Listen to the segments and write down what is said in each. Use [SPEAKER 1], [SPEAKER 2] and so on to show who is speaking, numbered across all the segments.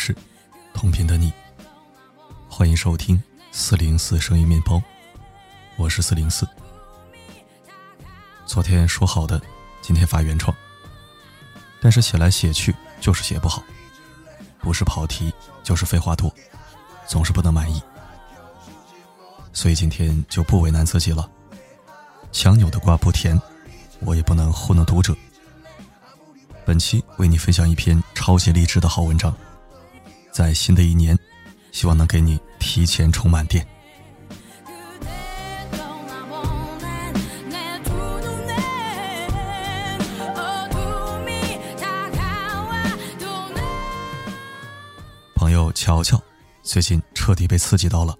[SPEAKER 1] 是，同频的你，欢迎收听四零四声音面包，我是四零四。昨天说好的，今天发原创，但是写来写去就是写不好，不是跑题就是废话多，总是不能满意，所以今天就不为难自己了。强扭的瓜不甜，我也不能糊弄读者。本期为你分享一篇超级励志的好文章，在新的一年，希望能给你提前充满电。朋友乔乔最近彻底被刺激到了，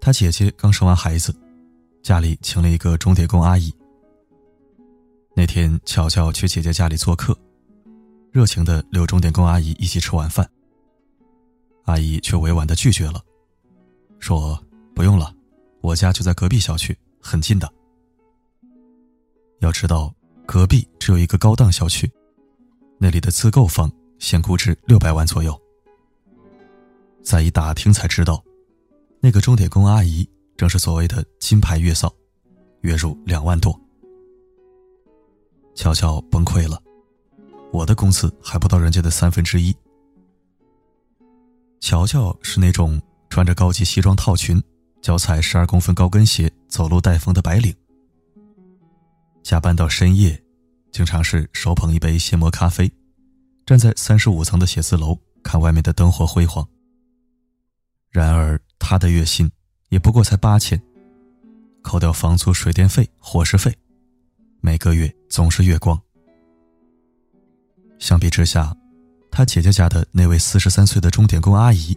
[SPEAKER 1] 他姐姐刚生完孩子，家里请了一个钟点工阿姨。那天，巧巧去姐姐家里做客，热情的留钟点工阿姨一起吃晚饭。阿姨却委婉的拒绝了，说：“不用了，我家就在隔壁小区，很近的。要知道，隔壁只有一个高档小区，那里的自购房现估值六百万左右。再一打听才知道，那个钟点工阿姨正是所谓的金牌月嫂，月入两万多。”乔乔崩溃了，我的工资还不到人家的三分之一。乔乔是那种穿着高级西装套裙、脚踩十二公分高跟鞋、走路带风的白领。加班到深夜，经常是手捧一杯现磨咖啡，站在三十五层的写字楼看外面的灯火辉煌。然而，他的月薪也不过才八千，扣掉房租、水电费、伙食费。每个月总是月光。相比之下，他姐姐家的那位四十三岁的钟点工阿姨，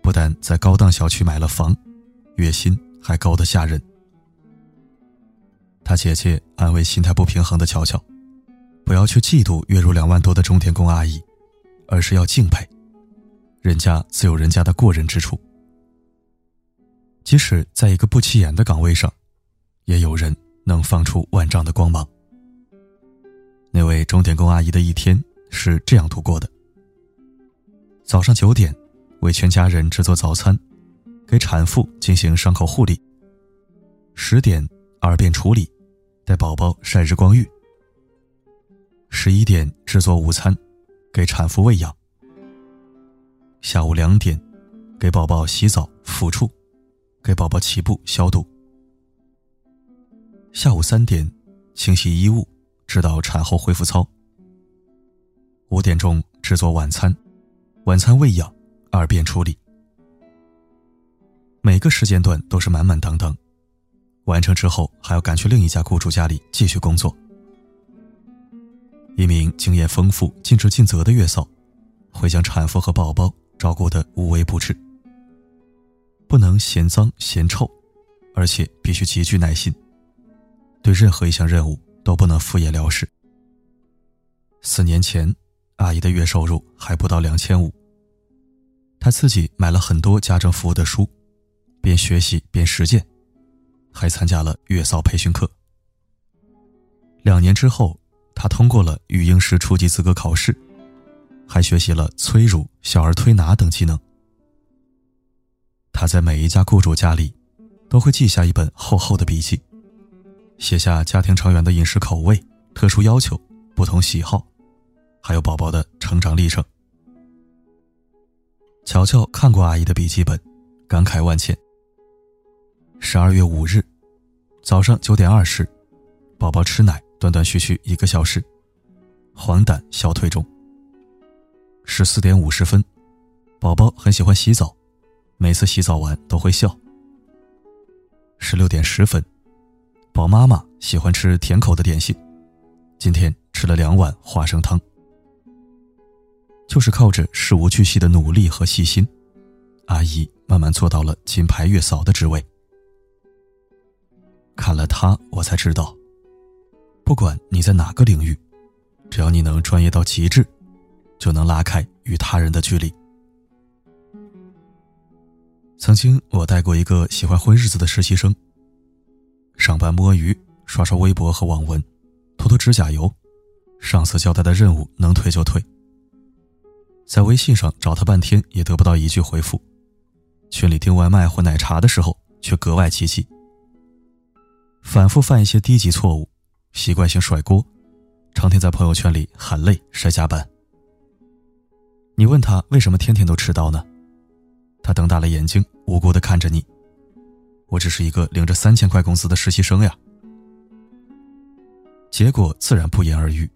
[SPEAKER 1] 不但在高档小区买了房，月薪还高得吓人。他姐姐安慰心态不平衡的乔乔，不要去嫉妒月入两万多的钟点工阿姨，而是要敬佩，人家自有人家的过人之处。即使在一个不起眼的岗位上，也有人。能放出万丈的光芒。那位钟点工阿姨的一天是这样度过的：早上九点，为全家人制作早餐，给产妇进行伤口护理；十点，二便处理，带宝宝晒日光浴；十一点，制作午餐，给产妇喂养；下午两点，给宝宝洗澡抚触，给宝宝起布消毒。下午三点，清洗衣物，指导产后恢复操。五点钟制作晚餐，晚餐喂养，二便处理。每个时间段都是满满当当，完成之后还要赶去另一家雇主家里继续工作。一名经验丰富、尽职尽责的月嫂，会将产妇和宝宝照顾得无微不至，不能嫌脏嫌臭，而且必须极具耐心。对任何一项任务都不能敷衍了事。四年前，阿姨的月收入还不到两千五。她自己买了很多家政服务的书，边学习边实践，还参加了月嫂培训课。两年之后，她通过了育婴师初级资格考试，还学习了催乳、小儿推拿等技能。她在每一家雇主家里，都会记下一本厚厚的笔记。写下家庭成员的饮食口味、特殊要求、不同喜好，还有宝宝的成长历程。乔乔看过阿姨的笔记本，感慨万千。十二月五日，早上九点二十，宝宝吃奶，断断续续一个小时，黄疸消退中。十四点五十分，宝宝很喜欢洗澡，每次洗澡完都会笑。十六点十分。宝妈妈喜欢吃甜口的点心，今天吃了两碗花生汤。就是靠着事无巨细的努力和细心，阿姨慢慢做到了金牌月嫂的职位。看了她，我才知道，不管你在哪个领域，只要你能专业到极致，就能拉开与他人的距离。曾经我带过一个喜欢混日子的实习生。上班摸鱼，刷刷微博和网文，涂涂指甲油，上司交代的任务能推就推。在微信上找他半天也得不到一句回复，群里订外卖或奶茶的时候却格外积极。反复犯一些低级错误，习惯性甩锅，成天在朋友圈里喊累晒加班。你问他为什么天天都迟到呢？他瞪大了眼睛，无辜的看着你。我只是一个领着三千块工资的实习生呀。结果自然不言而喻，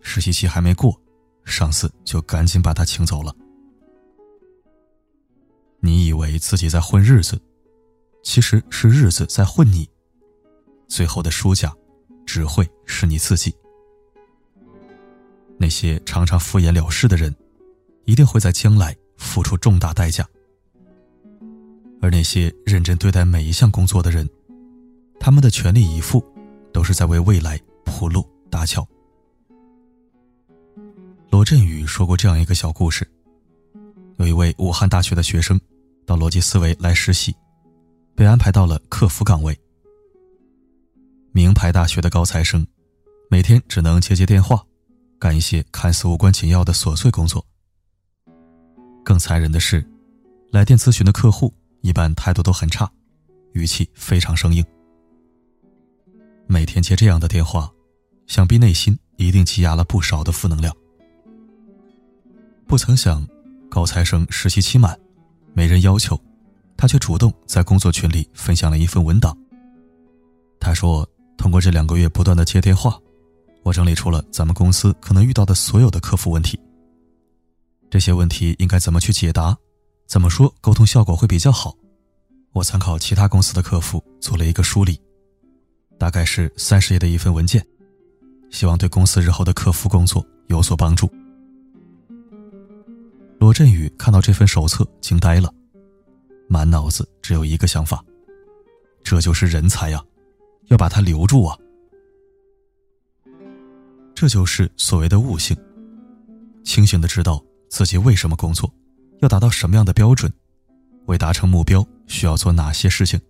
[SPEAKER 1] 实习期还没过。上司就赶紧把他请走了。你以为自己在混日子，其实是日子在混你。最后的输家，只会是你自己。那些常常敷衍了事的人，一定会在将来付出重大代价。而那些认真对待每一项工作的人，他们的全力以赴，都是在为未来铺路搭桥。罗振宇说过这样一个小故事：有一位武汉大学的学生到逻辑思维来实习，被安排到了客服岗位。名牌大学的高材生，每天只能接接电话，干一些看似无关紧要的琐碎工作。更残忍的是，来电咨询的客户一般态度都很差，语气非常生硬。每天接这样的电话，想必内心一定积压了不少的负能量。不曾想，高材生实习期满，没人要求，他却主动在工作群里分享了一份文档。他说：“通过这两个月不断的接电话，我整理出了咱们公司可能遇到的所有的客服问题。这些问题应该怎么去解答，怎么说沟通效果会比较好？我参考其他公司的客服做了一个梳理，大概是三十页的一份文件，希望对公司日后的客服工作有所帮助。”罗振宇看到这份手册，惊呆了，满脑子只有一个想法：这就是人才呀，要把他留住啊！这就是所谓的悟性，清醒的知道自己为什么工作，要达到什么样的标准，为达成目标需要做哪些事情。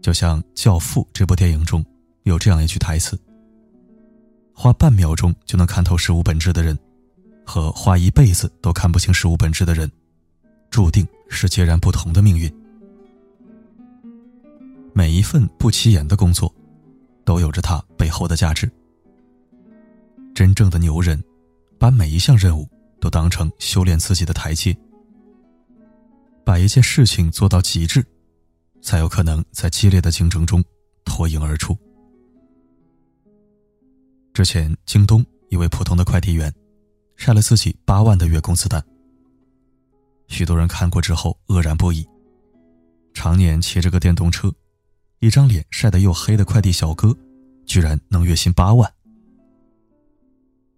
[SPEAKER 1] 就像《教父》这部电影中有这样一句台词：“花半秒钟就能看透事物本质的人。”和花一辈子都看不清事物本质的人，注定是截然不同的命运。每一份不起眼的工作，都有着它背后的价值。真正的牛人，把每一项任务都当成修炼自己的台阶，把一件事情做到极致，才有可能在激烈的竞争中脱颖而出。之前，京东一位普通的快递员。晒了自己八万的月工资单，许多人看过之后愕然不已。常年骑着个电动车，一张脸晒得又黑的快递小哥，居然能月薪八万。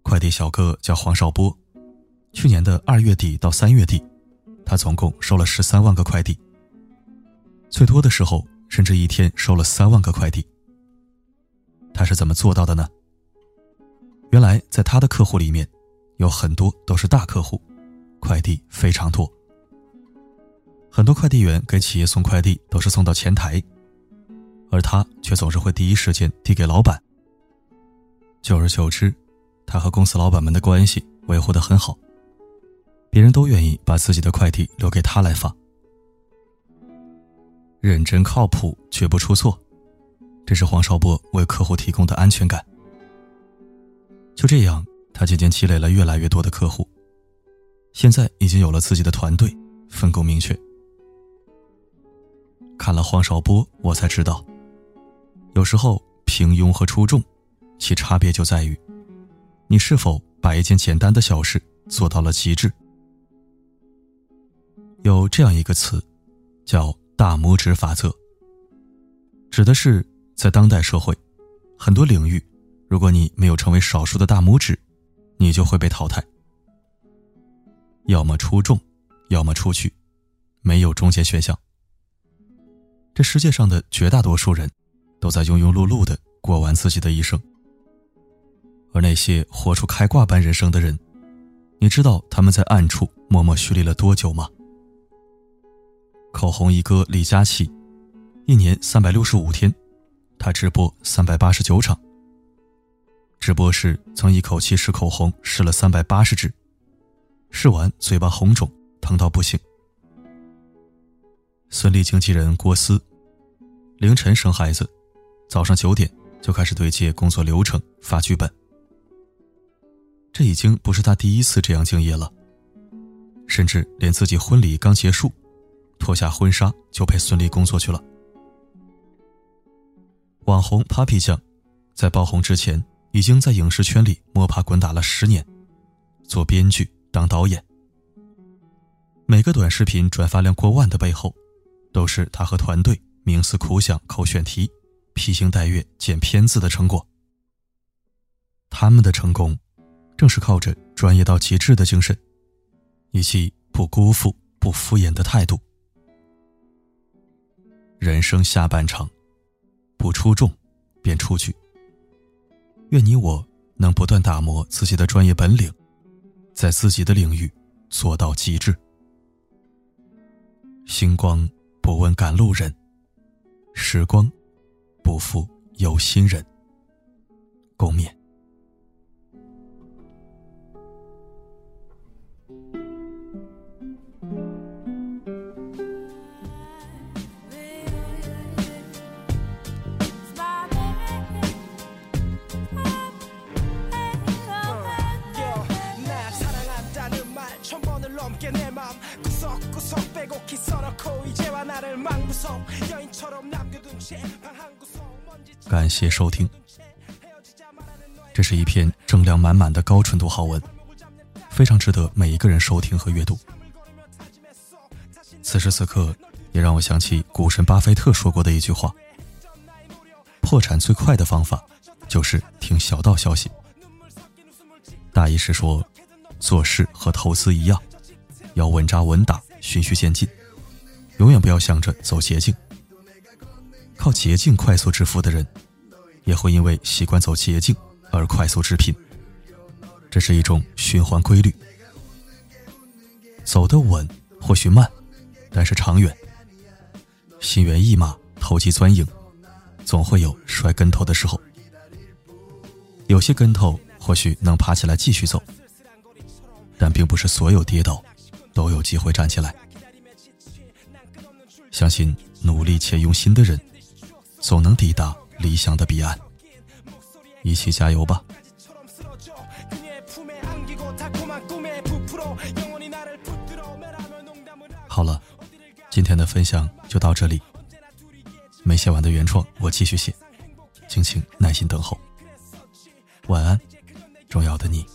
[SPEAKER 1] 快递小哥叫黄少波，去年的二月底到三月底，他总共收了十三万个快递，最多的时候甚至一天收了三万个快递。他是怎么做到的呢？原来在他的客户里面。有很多都是大客户，快递非常多。很多快递员给企业送快递都是送到前台，而他却总是会第一时间递给老板。久而久之，他和公司老板们的关系维护的很好，别人都愿意把自己的快递留给他来发。认真靠谱，绝不出错，这是黄少波为客户提供的安全感。就这样。他渐渐积累了越来越多的客户，现在已经有了自己的团队，分工明确。看了黄少波，我才知道，有时候平庸和出众，其差别就在于，你是否把一件简单的小事做到了极致。有这样一个词，叫“大拇指法则”，指的是在当代社会，很多领域，如果你没有成为少数的大拇指。你就会被淘汰，要么出众，要么出去，没有中间选项。这世界上的绝大多数人，都在庸庸碌碌的过完自己的一生。而那些活出开挂般人生的人，你知道他们在暗处默默蓄力了多久吗？口红一哥李佳琦，一年三百六十五天，他直播三百八十九场。直播时曾一口气试口红试了三百八十支，试完嘴巴红肿，疼到不行。孙俪经纪人郭思，凌晨生孩子，早上九点就开始对接工作流程、发剧本。这已经不是他第一次这样敬业了，甚至连自己婚礼刚结束，脱下婚纱就陪孙俪工作去了。网红 Papi 酱，在爆红之前，已经在影视圈里摸爬滚打了十年，做编剧、当导演。每个短视频转发量过万的背后，都是他和团队冥思苦想、抠选题、披星戴月剪片子的成果。他们的成功，正是靠着专业到极致的精神，以及不辜负、不敷衍的态度。人生下半场。不出众，便出局。愿你我能不断打磨自己的专业本领，在自己的领域做到极致。星光不问赶路人，时光不负有心人。共勉。感谢收听。这是一篇正量满满的高纯度好文，非常值得每一个人收听和阅读。此时此刻，也让我想起股神巴菲特说过的一句话：“破产最快的方法，就是听小道消息。”大意是说，做事和投资一样，要稳扎稳打，循序渐进。永远不要想着走捷径，靠捷径快速致富的人，也会因为习惯走捷径而快速致贫。这是一种循环规律。走得稳或许慢，但是长远。心猿意马、投机钻营，总会有摔跟头的时候。有些跟头或许能爬起来继续走，但并不是所有跌倒都有机会站起来。相信努力且用心的人，总能抵达理想的彼岸。一起加油吧！好了，今天的分享就到这里。没写完的原创，我继续写，敬请耐心等候。晚安，重要的你。